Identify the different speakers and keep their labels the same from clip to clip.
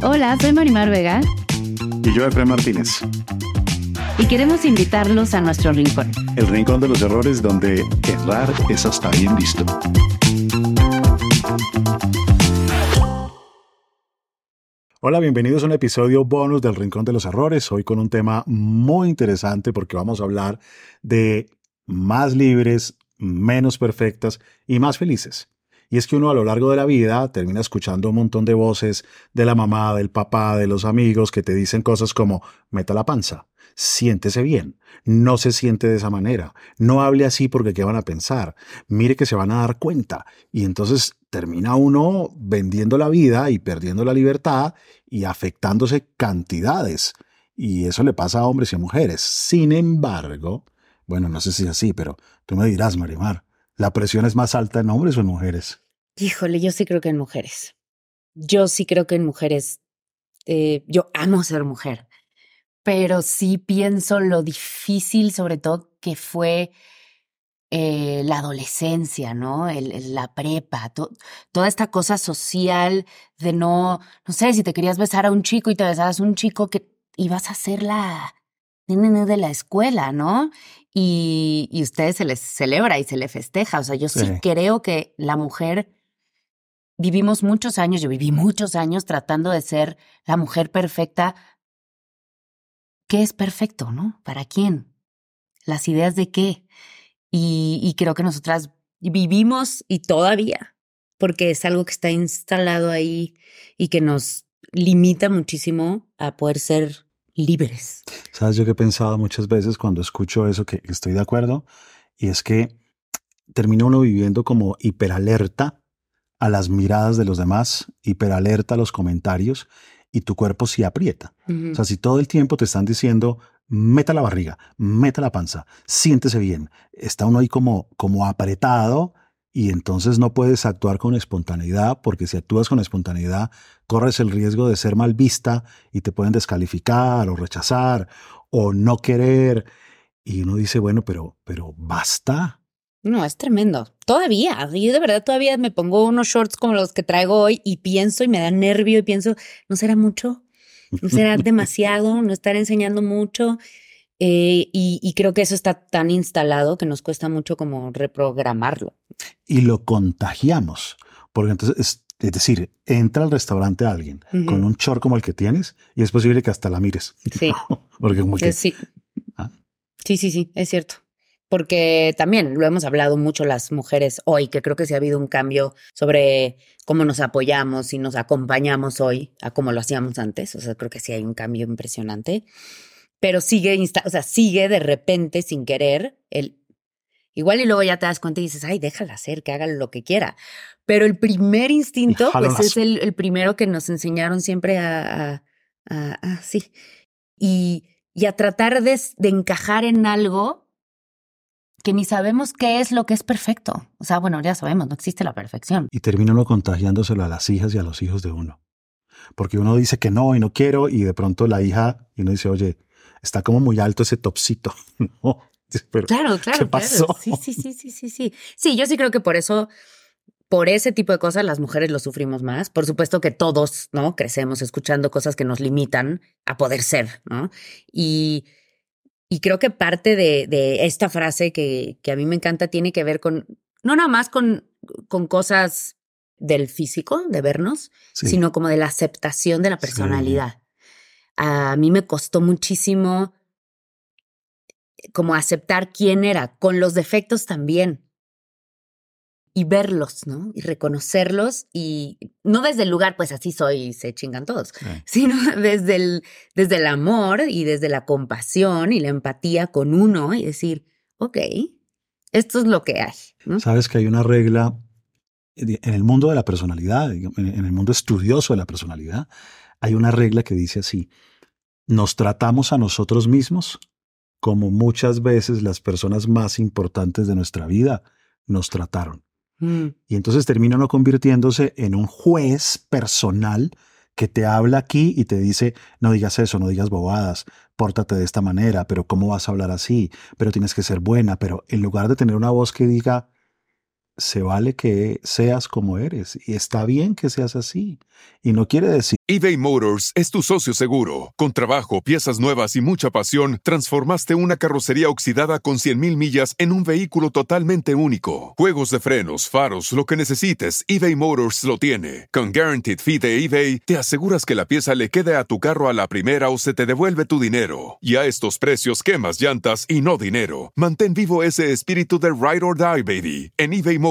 Speaker 1: Hola, soy Marimar Vega.
Speaker 2: Y yo, Efraín Martínez.
Speaker 1: Y queremos invitarlos a nuestro rincón.
Speaker 2: El rincón de los errores donde errar es hasta bien visto. Hola, bienvenidos a un episodio bonus del Rincón de los Errores. Hoy con un tema muy interesante porque vamos a hablar de más libres, menos perfectas y más felices. Y es que uno a lo largo de la vida termina escuchando un montón de voces de la mamá, del papá, de los amigos que te dicen cosas como, meta la panza, siéntese bien, no se siente de esa manera, no hable así porque qué van a pensar, mire que se van a dar cuenta. Y entonces termina uno vendiendo la vida y perdiendo la libertad y afectándose cantidades. Y eso le pasa a hombres y a mujeres. Sin embargo, bueno, no sé si es así, pero tú me dirás, Marimar, ¿La presión es más alta en hombres o en mujeres?
Speaker 1: Híjole, yo sí creo que en mujeres. Yo sí creo que en mujeres. Eh, yo amo ser mujer, pero sí pienso lo difícil, sobre todo, que fue eh, la adolescencia, ¿no? La prepa, toda esta cosa social de no, no sé, si te querías besar a un chico y te besabas a un chico que ibas a ser la de la escuela, ¿no? Y, y ustedes se les celebra y se le festeja. O sea, yo sí, creo que la mujer vivimos muchos años, yo viví muchos años tratando de ser la mujer perfecta. ¿Qué es perfecto, no? ¿Para quién? ¿Las ideas de qué? Y, y creo que nosotras vivimos y todavía, porque es algo que está instalado ahí y que nos limita muchísimo a poder ser libres.
Speaker 2: Sabes, yo que he pensado muchas veces cuando escucho eso, que estoy de acuerdo, y es que termina uno viviendo como hiperalerta a las miradas de los demás, hiperalerta a los comentarios, y tu cuerpo se aprieta. O sea, si todo el tiempo te están diciendo, meta la barriga, meta la panza, siéntese bien, está uno ahí como, como apretado y entonces no puedes actuar con espontaneidad porque si actúas con espontaneidad corres el riesgo de ser mal vista y te pueden descalificar o rechazar o no querer y uno dice, bueno, pero pero basta.
Speaker 1: No, es tremendo. Todavía, yo de verdad todavía me pongo unos shorts como los que traigo hoy y pienso y me da nervio y pienso, ¿no será mucho? ¿No será demasiado? ¿No estar enseñando mucho? Eh, y, creo que eso está tan instalado que nos cuesta mucho como reprogramarlo.
Speaker 2: Y lo contagiamos, porque entonces, es, decir, entra al restaurante alguien con un short como el que tienes y es posible que hasta la mires.
Speaker 1: Sí. porque como que... Sí. ¿Ah? sí, sí, sí, es cierto. Porque también lo hemos hablado mucho las mujeres hoy, que creo que sí ha habido un cambio sobre cómo nos apoyamos y nos acompañamos hoy a cómo lo hacíamos antes. O sea, creo que sí hay un cambio impresionante pero sigue, o sea, sigue de repente sin querer el Igual y luego ya te das cuenta y dices, ay, déjala hacer, que haga lo que quiera. Pero el primer instinto, pues es el, primero que nos enseñaron siempre a, a, sí. Y, y, a tratar de, de, encajar en algo que ni sabemos qué es lo que es perfecto. O sea, bueno, ya sabemos, no existe la perfección.
Speaker 2: Y termina uno contagiándoselo a las hijas y a los hijos de uno. Porque uno dice que no y no quiero y de pronto la hija, y uno dice, oye, está como muy alto ese topcito.
Speaker 1: claro, claro.
Speaker 2: ¿Qué pasó?
Speaker 1: Sí, sí, sí, sí, sí, sí. Sí, yo sí creo que por eso, por ese tipo de cosas, las mujeres lo sufrimos más. Por supuesto que todos, ¿no? Crecemos escuchando cosas que nos limitan a poder ser, ¿no? Y, y creo que parte de, de esta frase que, que, a mí me encanta tiene que ver con, no nada más con, con cosas del físico, de vernos, sino como de la aceptación de la personalidad. A mí me costó muchísimo como aceptar quién era, con los defectos también. Y verlos, ¿no? Y reconocerlos y no desde el lugar, pues así soy y se chingan todos, sino desde el, desde el amor y desde la compasión y la empatía con uno y decir, ok, esto es lo que hay.
Speaker 2: Sabes que hay una regla en el mundo de la personalidad, en el mundo estudioso de la personalidad, hay una regla que dice así, nos tratamos a nosotros mismos como muchas veces las personas más importantes de nuestra vida nos trataron. Mm. Y entonces termina no convirtiéndose en un juez personal que te habla aquí y te dice, no digas eso, no digas bobadas, pórtate de esta manera, pero ¿cómo vas a hablar así? Pero tienes que ser buena, pero en lugar de tener una voz que diga, se vale que seas como eres y está bien que seas así. Y no quiere decir...
Speaker 3: eBay Motors es tu socio seguro. Con trabajo, piezas nuevas y mucha pasión, transformaste una carrocería oxidada con 100.000 millas en un vehículo totalmente único. Juegos de frenos, faros, lo que necesites, eBay Motors lo tiene. Con Guaranteed Fee de eBay, te aseguras que la pieza le quede a tu carro a la primera o se te devuelve tu dinero. Y a estos precios, quemas llantas y no dinero. Mantén vivo ese espíritu de Ride or Die, baby, en eBay Motors.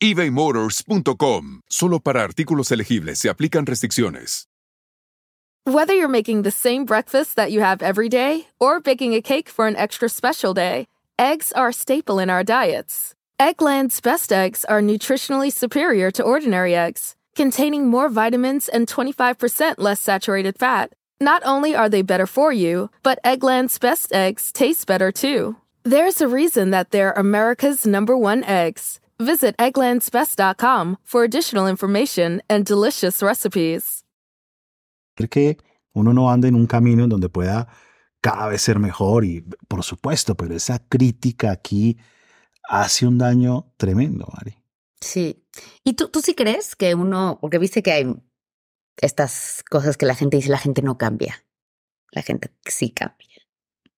Speaker 3: ebaymotors.com. Solo para artículos elegibles se aplican restricciones.
Speaker 4: Whether you're making the same breakfast that you have every day or baking a cake for an extra special day, eggs are a staple in our diets. Eggland's best eggs are nutritionally superior to ordinary eggs, containing more vitamins and 25% less saturated fat. Not only are they better for you, but Eggland's best eggs taste better too. There's a reason that they're America's number one eggs. Visit egglandsbest.com for additional information and delicious recipes.
Speaker 2: Que uno no ande en un camino en donde pueda cada vez ser mejor y por supuesto, pero esa crítica aquí hace un daño tremendo, Mari.
Speaker 1: Sí. ¿Y tú, tú sí crees que uno, porque viste que hay estas cosas que la gente dice, la gente no cambia. La gente sí cambia.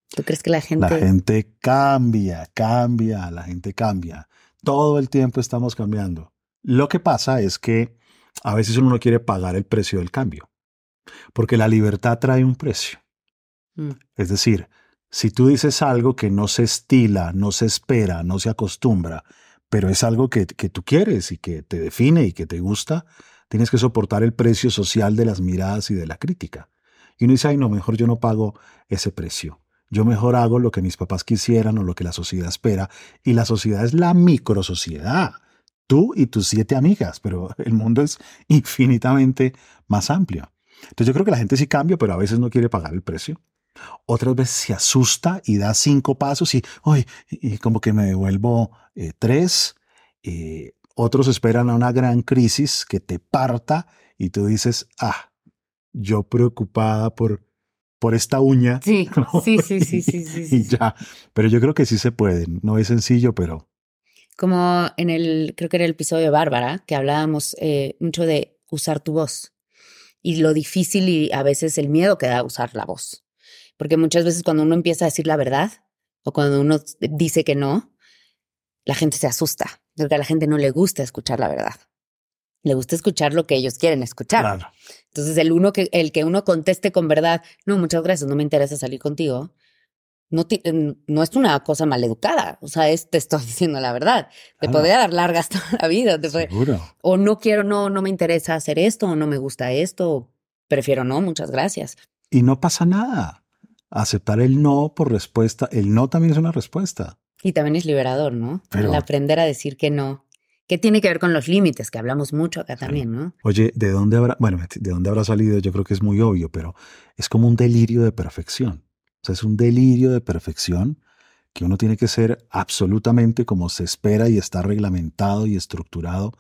Speaker 1: ¿Tú crees que la gente...
Speaker 2: La gente cambia, cambia, la gente cambia. Todo el tiempo estamos cambiando. Lo que pasa es que a veces uno no quiere pagar el precio del cambio, porque la libertad trae un precio. Mm. Es decir, si tú dices algo que no se estila, no se espera, no se acostumbra, pero es algo que, que tú quieres y que te define y que te gusta, tienes que soportar el precio social de las miradas y de la crítica. Y uno dice, ay, no, mejor yo no pago ese precio. Yo mejor hago lo que mis papás quisieran o lo que la sociedad espera. Y la sociedad es la microsociedad. Tú y tus siete amigas, pero el mundo es infinitamente más amplio. Entonces yo creo que la gente sí cambia, pero a veces no quiere pagar el precio. Otras veces se asusta y da cinco pasos y, uy, y como que me devuelvo eh, tres. Eh, otros esperan a una gran crisis que te parta y tú dices, ah, yo preocupada por por esta uña.
Speaker 1: Sí, sí, sí, sí, sí, sí,
Speaker 2: Y ya. Pero yo creo que sí se puede. No es sencillo, pero.
Speaker 1: Como en el, creo que era el episodio de Bárbara, que hablábamos eh, mucho de usar tu voz y lo difícil y a veces el miedo que da usar la voz. Porque muchas veces cuando uno empieza a decir la verdad o cuando uno dice que no, la gente se asusta, porque a la gente no le gusta escuchar la verdad le gusta escuchar lo que ellos quieren escuchar. Entonces, el, uno que, el que uno conteste con verdad, no, muchas gracias, no me interesa salir contigo, no, no es una cosa maleducada. O sea, es, te estoy diciendo la verdad. Te podría dar largas toda la vida.
Speaker 2: Seguro.
Speaker 1: o no quiero, no, no me interesa hacer esto, o no me gusta esto, prefiero no, muchas gracias.
Speaker 2: Y no pasa nada. Aceptar el no por respuesta, el no también es una respuesta.
Speaker 1: Y también es liberador, ¿no? el aprender a decir que no que tiene que ver con los límites, que hablamos mucho acá también, ¿no?
Speaker 2: Oye, ¿de dónde habrá, bueno, de dónde habrá salido? Yo creo que es muy obvio, pero es como un delirio de perfección. O sea, es un delirio de perfección que uno tiene que ser absolutamente como se espera y está reglamentado y estructurado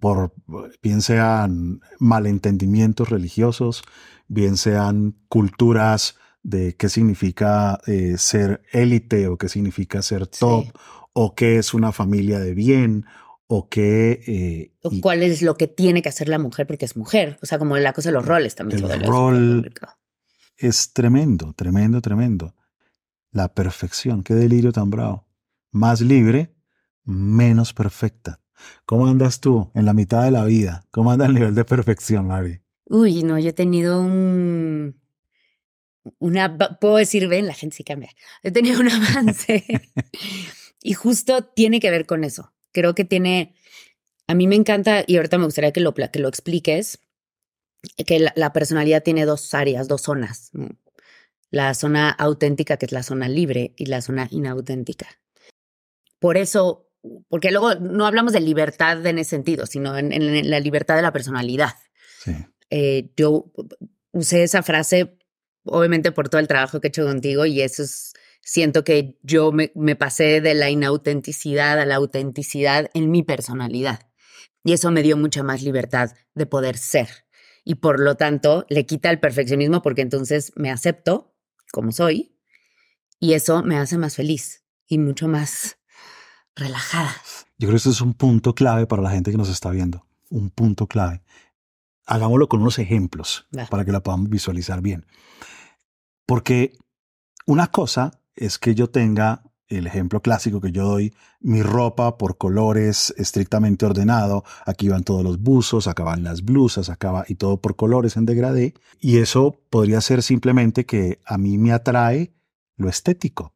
Speaker 2: por, bien sean malentendimientos religiosos, bien sean culturas de qué significa eh, ser élite o qué significa ser top, o qué es una familia de bien, o qué...
Speaker 1: Eh, o cuál es lo que tiene que hacer la mujer porque es mujer. O sea, como la cosa de los roles también.
Speaker 2: El rol es tremendo, tremendo, tremendo. La perfección, qué delirio tan bravo. Más libre, menos perfecta. ¿Cómo andas tú en la mitad de la vida? ¿Cómo anda el nivel de perfección, Mari?
Speaker 1: Uy, no, yo he tenido un... Una, puedo decir, ven, la gente sí cambia. He tenido un avance. y justo tiene que ver con eso. Creo que tiene, a mí me encanta, y ahorita me gustaría que lo, que lo expliques, que la, la personalidad tiene dos áreas, dos zonas. La zona auténtica, que es la zona libre, y la zona inauténtica. Por eso, porque luego no hablamos de libertad en ese sentido, sino en, en la libertad de la personalidad.
Speaker 2: Sí.
Speaker 1: Eh, yo usé esa frase, obviamente, por todo el trabajo que he hecho contigo, y eso es, siento que yo me, me pasé de la inautenticidad a la autenticidad en mi personalidad. Y eso me dio mucha más libertad de poder ser. Y por lo tanto, le quita el perfeccionismo porque entonces me acepto como soy y eso me hace más feliz y mucho más relajada.
Speaker 2: Yo creo que eso es un punto clave para la gente que nos está viendo. Un punto clave. Hagámoslo con unos ejemplos
Speaker 1: Va.
Speaker 2: para que la podamos visualizar bien. Porque una cosa es que yo tenga el ejemplo clásico que yo doy, mi ropa por colores estrictamente ordenado, aquí van todos los buzos, acá van las blusas, acá va y todo por colores en degradé, y eso podría ser simplemente que a mí me atrae lo estético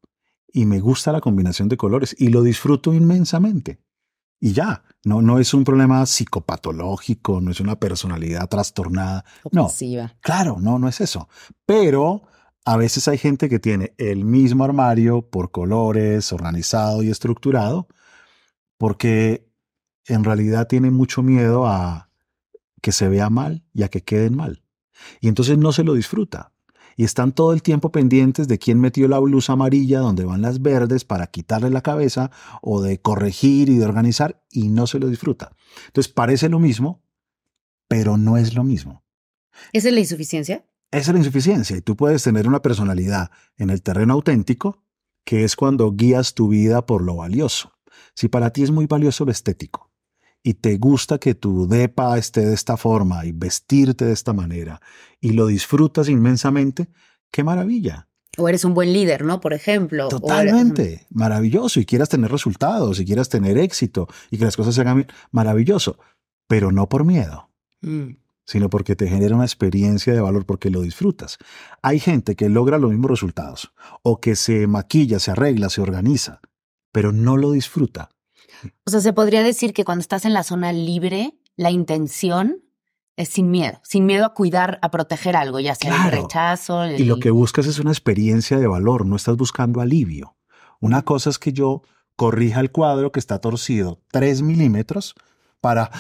Speaker 2: y me gusta la combinación de colores y lo disfruto inmensamente. Y ya, no, no es un problema psicopatológico, no es una personalidad trastornada. No. Claro, no, no es eso. Pero a veces hay gente que tiene el mismo armario por colores, organizado y estructurado, porque en realidad tiene mucho miedo a que se vea mal y a que queden mal. Y entonces no se lo disfruta. Y están todo el tiempo pendientes de quién metió la blusa amarilla donde van las verdes para quitarle la cabeza o de corregir y de organizar y no se lo disfruta. Entonces parece lo mismo, pero no es lo mismo.
Speaker 1: ¿Esa es la insuficiencia?
Speaker 2: Esa es la insuficiencia y tú puedes tener una personalidad en el terreno auténtico, que es cuando guías tu vida por lo valioso. Si para ti es muy valioso lo estético y te gusta que tu depa esté de esta forma y vestirte de esta manera y lo disfrutas inmensamente, qué maravilla.
Speaker 1: O eres un buen líder, ¿no? Por ejemplo. eres-
Speaker 2: Totalmente, maravilloso. Y quieras tener resultados, y quieras tener éxito y que las cosas se hagan bien, maravilloso. Pero no por miedo
Speaker 1: Mm.
Speaker 2: Sino porque te genera una experiencia de valor porque lo disfrutas. Hay gente que logra los mismos resultados o que se maquilla, se arregla, se organiza, pero no lo disfruta.
Speaker 1: O sea, se podría decir que cuando estás en la zona libre, la intención es sin miedo, sin miedo a cuidar, a proteger algo, ya sea el rechazo.
Speaker 2: Y lo que buscas es una experiencia de valor, no estás buscando alivio. Una cosa es que yo corrija el cuadro que está torcido 3 milímetros para...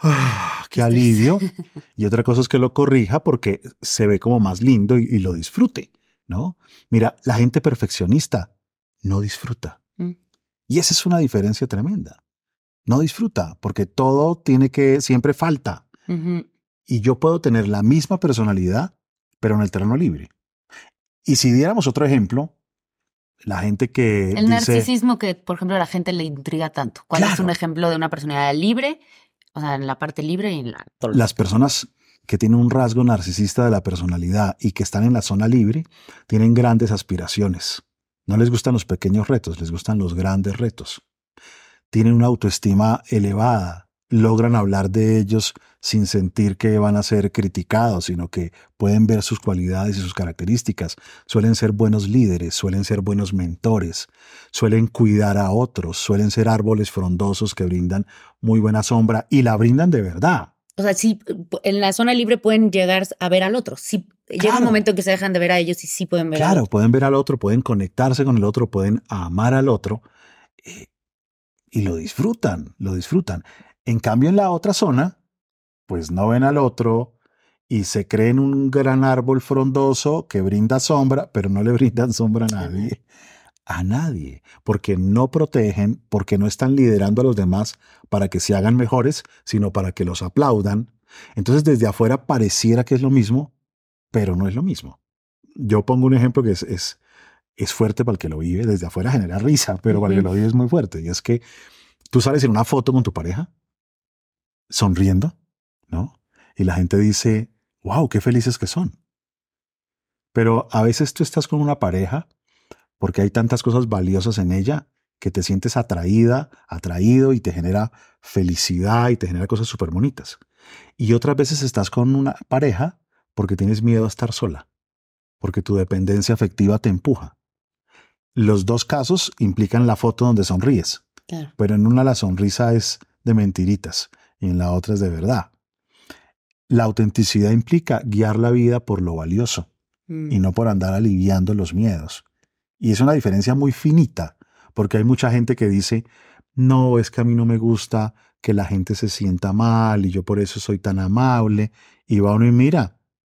Speaker 2: ¡Ah, ¡Qué alivio! Y otra cosa es que lo corrija porque se ve como más lindo y, y lo disfrute, ¿no? Mira, la gente perfeccionista no disfruta.
Speaker 1: Mm.
Speaker 2: Y esa es una diferencia tremenda. No disfruta porque todo tiene que, siempre falta. Y yo puedo tener la misma personalidad, pero en el terreno libre. Y si diéramos otro ejemplo, la gente que
Speaker 1: El
Speaker 2: dice,
Speaker 1: narcisismo que, por ejemplo, a la gente le intriga tanto. ¿Cuál es un ejemplo de una personalidad libre? O sea, en la parte libre y en la...
Speaker 2: las personas que tienen un rasgo narcisista de la personalidad y que están en la zona libre, tienen grandes aspiraciones. No les gustan los pequeños retos, les gustan los grandes retos. Tienen una autoestima elevada, logran hablar de ellos sin sentir que van a ser criticados, sino que pueden ver sus cualidades y sus características. Suelen ser buenos líderes, suelen ser buenos mentores, suelen cuidar a otros, suelen ser árboles frondosos que brindan muy buena sombra y la brindan de verdad.
Speaker 1: O sea, sí, en la zona libre pueden llegar a ver al otro. Sí, llega
Speaker 2: Claro.
Speaker 1: un momento en que se dejan de ver a ellos y sí pueden ver al
Speaker 2: Claro,
Speaker 1: otro.
Speaker 2: pueden ver al otro, pueden conectarse con el otro, pueden amar al otro eh, y lo disfrutan, lo disfrutan. En cambio, en la otra zona, pues no ven al otro y se creen un gran árbol frondoso que brinda sombra, pero no le brindan sombra a nadie. A nadie, porque no protegen, porque no están liderando a los demás para que se hagan mejores, sino para que los aplaudan. Entonces, desde afuera pareciera que es lo mismo, pero no es lo mismo yo pongo un ejemplo que es, es, es fuerte para el que lo vive, desde afuera genera risa, pero para el que lo vive es muy fuerte. Y es que tú sales en una foto con tu pareja, sonriendo, ¿no? Y la gente dice, wow, qué felices que son. Pero a veces tú estás con una pareja porque hay tantas cosas valiosas en ella que te sientes atraída, atraído y te genera felicidad y te genera cosas súper bonitas. Y otras veces estás con una pareja porque tienes miedo a estar sola, porque tu dependencia afectiva te empuja. Los dos casos implican la foto donde sonríes, pero en una la sonrisa es de mentiritas y en la otra es de verdad. La autenticidad implica guiar la vida por lo valioso y
Speaker 1: Mm.
Speaker 2: no por andar aliviando los miedos. Y es una diferencia muy finita, porque hay mucha gente que dice, no, es que a mí no me gusta que la gente se sienta mal y yo por eso soy tan amable. Y va uno y mira,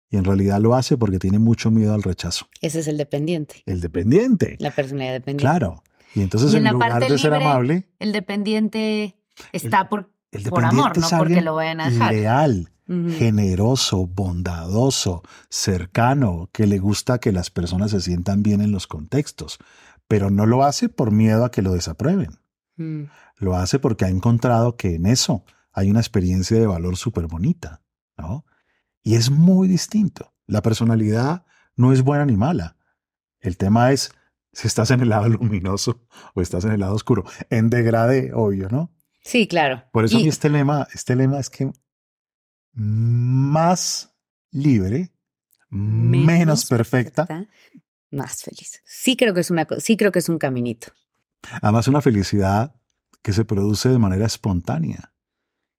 Speaker 2: y en realidad lo hace porque tiene mucho miedo al rechazo.
Speaker 1: Ese es el dependiente,
Speaker 2: El dependiente.
Speaker 1: la personalidad dependiente.
Speaker 2: Claro. Y entonces
Speaker 1: Y
Speaker 2: en, lugar
Speaker 1: parte
Speaker 2: de ser
Speaker 1: libre,
Speaker 2: amable,
Speaker 1: El dependiente está por,
Speaker 2: el
Speaker 1: por amor, no
Speaker 2: es
Speaker 1: porque lo vayan a dejar.
Speaker 2: leal, generoso, bondadoso, cercano, que le gusta que las personas se sientan bien en los contextos, pero no lo hace por miedo a que lo desaprueben.
Speaker 1: Mm.
Speaker 2: Lo hace porque ha encontrado que en eso hay una experiencia de valor súper bonita, ¿no? Y es muy distinto. La personalidad no es buena ni mala. El tema es si estás en el lado luminoso o estás en el lado oscuro. En degradé, obvio, ¿no?
Speaker 1: Sí, claro.
Speaker 2: Por eso a mí este lema, este lema es que más libre, menos, perfecta,
Speaker 1: más feliz. Sí creo que es una sí creo que es un caminito.
Speaker 2: además una felicidad que se produce de manera espontánea.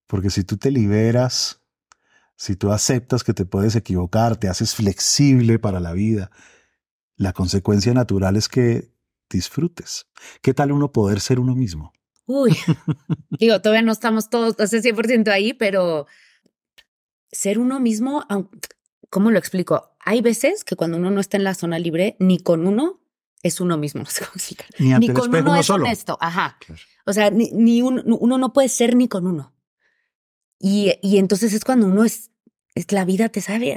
Speaker 2: Porque si tú te liberas, si tú aceptas que te puedes equivocar, te haces flexible para la vida, la consecuencia natural es que disfrutes. ¿Qué tal uno poder ser uno mismo?
Speaker 1: Uy, digo, todavía no estamos todos, o sea, 100% ahí, pero ser uno mismo, ¿cómo lo explico? Hay veces que cuando uno no está en la zona libre, ni con uno es uno mismo. no sé.
Speaker 2: Ni
Speaker 1: Ni con uno
Speaker 2: uno
Speaker 1: es
Speaker 2: solo.
Speaker 1: honesto, ajá.
Speaker 2: Claro.
Speaker 1: O sea, ni, ni un- uno no puede ser ni con uno. Y, y entonces es cuando uno es, es la vida te sabe.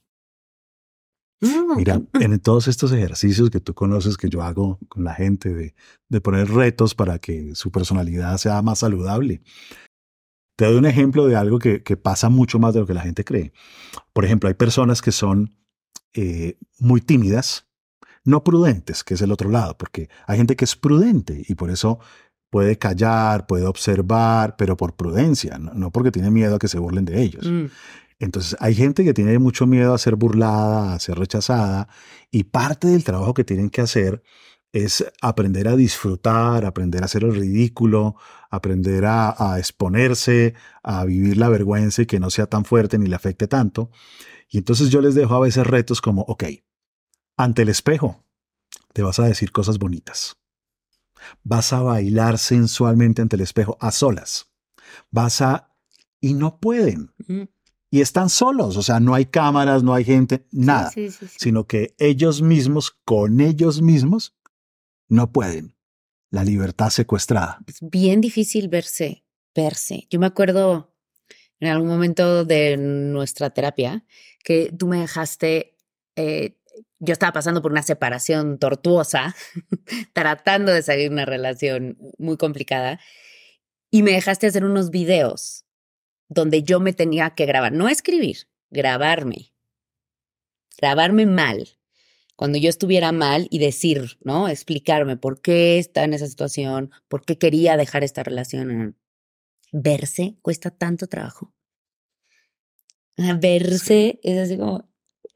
Speaker 2: Mira, en todos estos ejercicios que tú conoces que yo hago con la gente de, de poner retos para que su personalidad sea más saludable, te doy un ejemplo de algo que, que pasa mucho más de lo que la gente cree. Por ejemplo, hay personas que son eh, muy tímidas, no prudentes, que es el otro lado, porque hay gente que es prudente y por eso puede callar, puede observar, pero por prudencia, no, no porque tiene miedo a que se burlen de ellos.
Speaker 1: mm.
Speaker 2: Entonces, hay gente que tiene mucho miedo a ser burlada, a ser rechazada, y parte del trabajo que tienen que hacer es aprender a disfrutar, aprender a hacer el ridículo, aprender a, exponerse, a vivir la vergüenza y que no sea tan fuerte ni le afecte tanto. Y entonces yo les dejo a veces retos como, ok, ante el espejo te vas a decir cosas bonitas. Vas a bailar sensualmente ante el espejo a solas. Vas a... Y no pueden. Y están solos, o sea, no hay cámaras, no hay gente, nada,
Speaker 1: Sí, sí, sí.
Speaker 2: sino que ellos mismos, con ellos mismos, no pueden. La libertad secuestrada.
Speaker 1: Es bien difícil verse, verse. Yo me acuerdo en algún momento de nuestra terapia que tú me dejaste, eh, yo estaba pasando por una separación tortuosa, tratando de salir de una relación muy complicada, y me dejaste hacer unos videos donde yo me tenía que grabar, no escribir, grabarme, grabarme mal, cuando yo estuviera mal y decir, ¿no? Explicarme por qué estaba en esa situación, por qué quería dejar esta relación. Verse cuesta tanto trabajo. Ah, Verse es así como,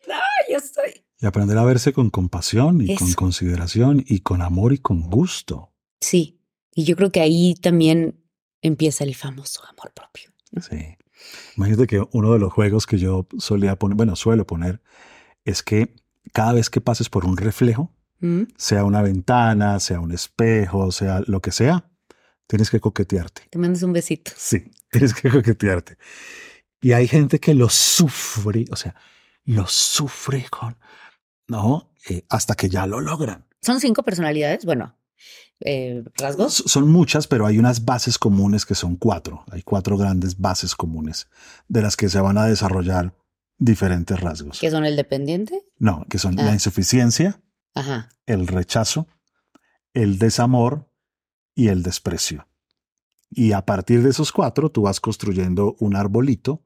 Speaker 1: no, yo soy.
Speaker 2: Y aprender a verse con compasión y con consideración y con amor y con gusto.
Speaker 1: Sí, Y yo creo que ahí también empieza el famoso amor propio.
Speaker 2: Sí. Imagínate que uno de los juegos que yo solía poner, bueno, suelo poner, es que cada vez que pases por un reflejo,
Speaker 1: ¿Mm?
Speaker 2: sea una ventana, sea un espejo, sea lo que sea, tienes que coquetearte.
Speaker 1: Te mandas un besito.
Speaker 2: Sí, tienes que coquetearte. Y hay gente que lo sufre, o sea, lo sufre con, ¿no? Eh, hasta que ya lo logran.
Speaker 1: Son cinco personalidades, bueno, eh, rasgos.
Speaker 2: Son muchas, pero hay unas bases comunes que son cuatro. Hay cuatro grandes bases comunes de las que se van a desarrollar diferentes rasgos.
Speaker 1: que son el dependiente.
Speaker 2: No, que son
Speaker 1: Ah.
Speaker 2: la insuficiencia,
Speaker 1: Ajá.
Speaker 2: el rechazo, el desamor y el desprecio. Y a partir de esos cuatro, tú vas construyendo un arbolito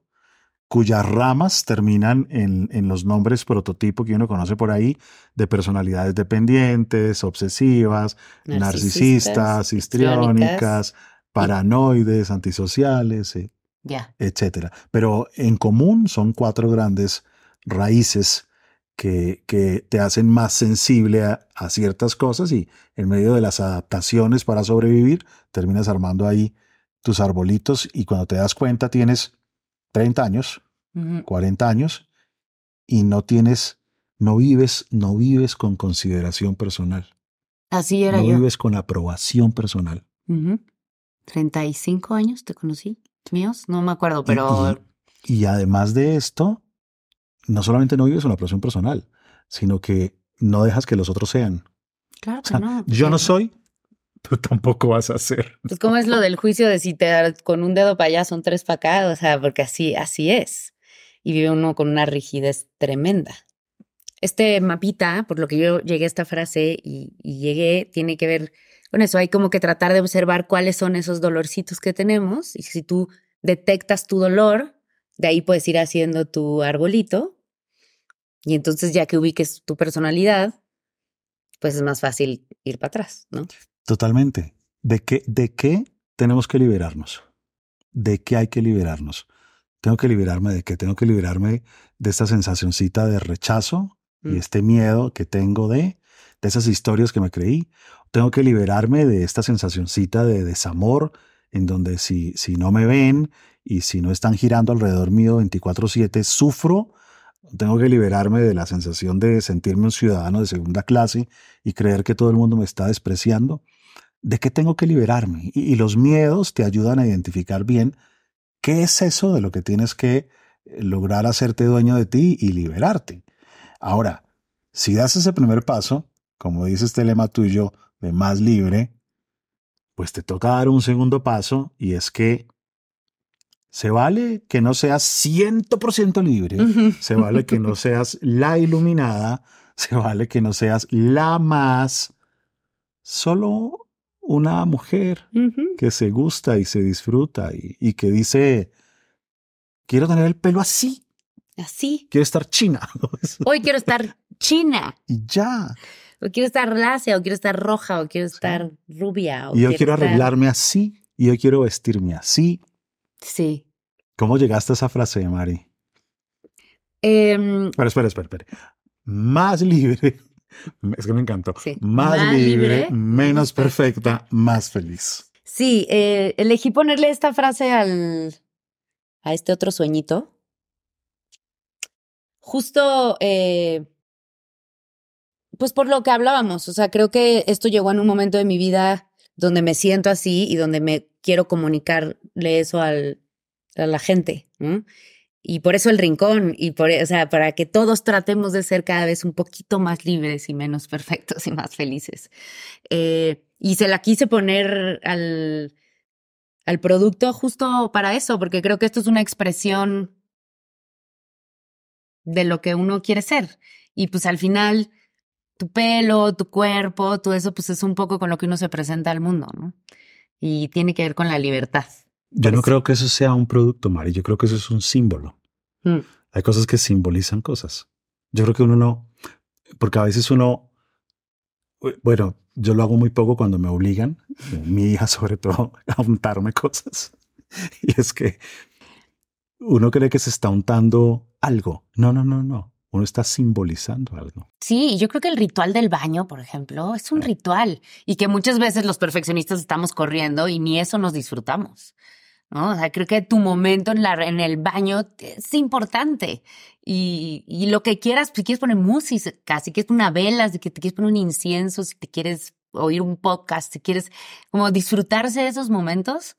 Speaker 2: cuyas ramas terminan en, en los nombres prototipo que uno conoce por ahí de personalidades dependientes, obsesivas, narcisistas, histriónicas, paranoides, antisociales, eh,
Speaker 1: Ya.
Speaker 2: etcétera. Pero en común son cuatro grandes raíces que, que te hacen más sensible a, a ciertas cosas y en medio de las adaptaciones para sobrevivir, terminas armando ahí tus arbolitos y cuando te das cuenta tienes 30 años,
Speaker 1: Ujú.
Speaker 2: 40 años y no tienes, no vives, no vives con consideración personal,
Speaker 1: Así era
Speaker 2: no
Speaker 1: yo.
Speaker 2: vives con aprobación personal.
Speaker 1: Ujú. 35 años te conocí. Míos, no me acuerdo, pero
Speaker 2: Y, y además de esto, no solamente no vives una aprobación personal, sino que no dejas que los otros sean.
Speaker 1: claro
Speaker 2: O
Speaker 1: que
Speaker 2: sea,
Speaker 1: no.
Speaker 2: yo no soy, tú tampoco vas a ser.
Speaker 1: Pues cómo es lo del juicio de si te con un dedo para allá son tres para acá, o sea, porque así, así es. Y vive uno con una rigidez tremenda. Este mapita, por lo que yo llegué a esta frase y, y llegué, tiene que ver con eso. Hay como que tratar de observar cuáles son esos dolorcitos que tenemos. Y si tú detectas tu dolor, de ahí puedes ir haciendo tu arbolito. Y entonces, ya que ubiques tu personalidad, pues es más fácil ir para atrás, ¿no?
Speaker 2: Totalmente. ¿De qué, ¿De qué tenemos que liberarnos? ¿De qué hay que liberarnos? Tengo que liberarme de qué? Tengo que liberarme de esta sensacioncita de rechazo y
Speaker 1: Mm.
Speaker 2: este miedo que tengo de, de esas historias que me creí. Tengo que liberarme de esta sensacioncita de desamor en donde si, si no me ven y si no están girando alrededor mío 24/7, sufro. Tengo que liberarme de la sensación de sentirme un ciudadano de segunda clase y creer que todo el mundo me está despreciando. ¿De qué tengo que liberarme? Y, y los miedos te ayudan a identificar bien qué es eso de lo que tienes que eh, lograr hacerte dueño de ti y liberarte. Ahora, si das ese primer paso, como dice este lema tuyo de más libre, pues te toca dar un segundo paso y es que se vale que no seas 100% libre, se vale que no seas la iluminada, se vale que no seas la más, solo una mujer que se gusta y se disfruta y, y que dice, quiero tener el pelo así,
Speaker 1: Así.
Speaker 2: quiero estar china.
Speaker 1: Hoy quiero estar china,
Speaker 2: y ya.
Speaker 1: o quiero estar lacia, o quiero estar roja, o quiero estar rubia. O
Speaker 2: Y yo quiero arreglarme así y yo quiero vestirme así.
Speaker 1: Sí.
Speaker 2: ¿Cómo llegaste a esa frase, Mari?
Speaker 1: Em,
Speaker 2: Espera, espera, espera, espera. Más libre. Es que me encantó.
Speaker 1: Sí.
Speaker 2: Más,
Speaker 1: Más
Speaker 2: libre,
Speaker 1: libre,
Speaker 2: menos perfecta, más feliz.
Speaker 1: sí, eh, elegí ponerle esta frase al a este otro sueñito. Justo, eh, pues por lo que hablábamos, o sea, creo que esto llegó en un momento de mi vida donde me siento así y donde me quiero comunicarle eso al, a la gente. ¿no? Y por eso el rincón, y por, o sea, para que todos tratemos de ser cada vez un poquito más libres y menos perfectos y más felices. Eh, y se la quise poner al, al producto justo para eso, porque creo que esto es una expresión de lo que uno quiere ser. Y pues al final, tu pelo, tu cuerpo, todo eso, pues es un poco con lo que uno se presenta al mundo, ¿no? Y tiene que ver con la libertad.
Speaker 2: Yo no
Speaker 1: Pues-
Speaker 2: creo que eso sea un producto, Mari. Yo creo que eso es un símbolo.
Speaker 1: Mm.
Speaker 2: Hay cosas que simbolizan cosas. Yo creo que uno no, porque a veces uno, bueno, yo lo hago muy poco cuando me obligan, mi hija sobre todo, a untarme cosas. Y es que uno cree que se está untando algo. No, no, no, no. uno está simbolizando algo.
Speaker 1: Sí, yo creo que el ritual del baño, por ejemplo, es un ritual y que muchas veces los perfeccionistas estamos corriendo y ni eso nos disfrutamos. ¿No? O sea, creo que tu momento en, la, en el baño es importante. Y, y lo que quieras, si quieres poner música, si quieres una vela, si te quieres poner un incienso, si te quieres oír un podcast, si quieres como disfrutarse de esos momentos,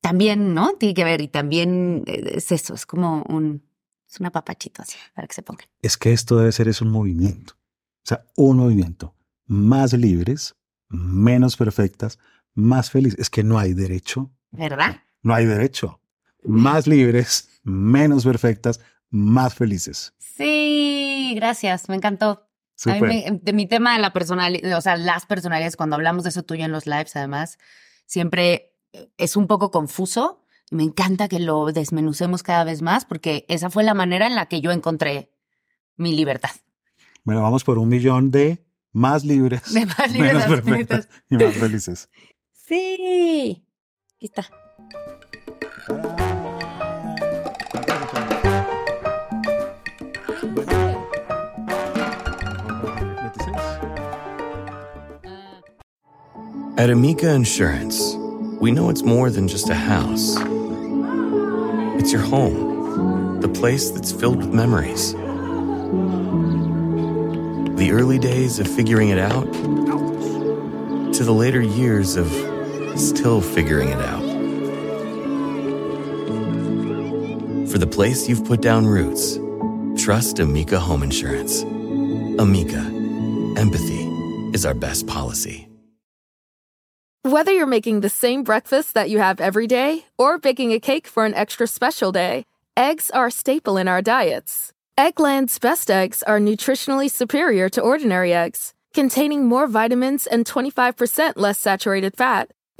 Speaker 1: también, ¿no? Tiene que ver y también eh, es eso, es como un, es una papachito así, para que se pongan.
Speaker 2: Es que esto debe ser es un movimiento. O sea, un movimiento. Más libres, menos perfectas, más felices. Es que no hay derecho.
Speaker 1: ¿Verdad?
Speaker 2: No hay derecho. Más libres, menos perfectas, más felices.
Speaker 1: Sí, gracias, me encantó. A mí me, de mi tema de la personalidad, o sea, las personalidades, cuando hablamos de eso tuyo en los lives, además, siempre es un poco confuso me encanta que lo desmenucemos cada vez más porque esa fue la manera en la que yo encontré mi libertad.
Speaker 2: Bueno, vamos por un millón de más libres,
Speaker 1: de más libres
Speaker 2: menos perfectas y más felices.
Speaker 1: Sí, aquí está.
Speaker 5: At Amica Insurance, we know it's more than just a house. It's your home, the place that's filled with memories. The early days of figuring it out to the later years of still figuring it out. For the place you've put down roots, trust Amica Home Insurance. Amica, empathy is our best policy.
Speaker 4: Whether you're making the same breakfast that you have every day or baking a cake for an extra special day, eggs are a staple in our diets. Eggland's best eggs are nutritionally superior to ordinary eggs, containing more vitamins and 25% less saturated fat.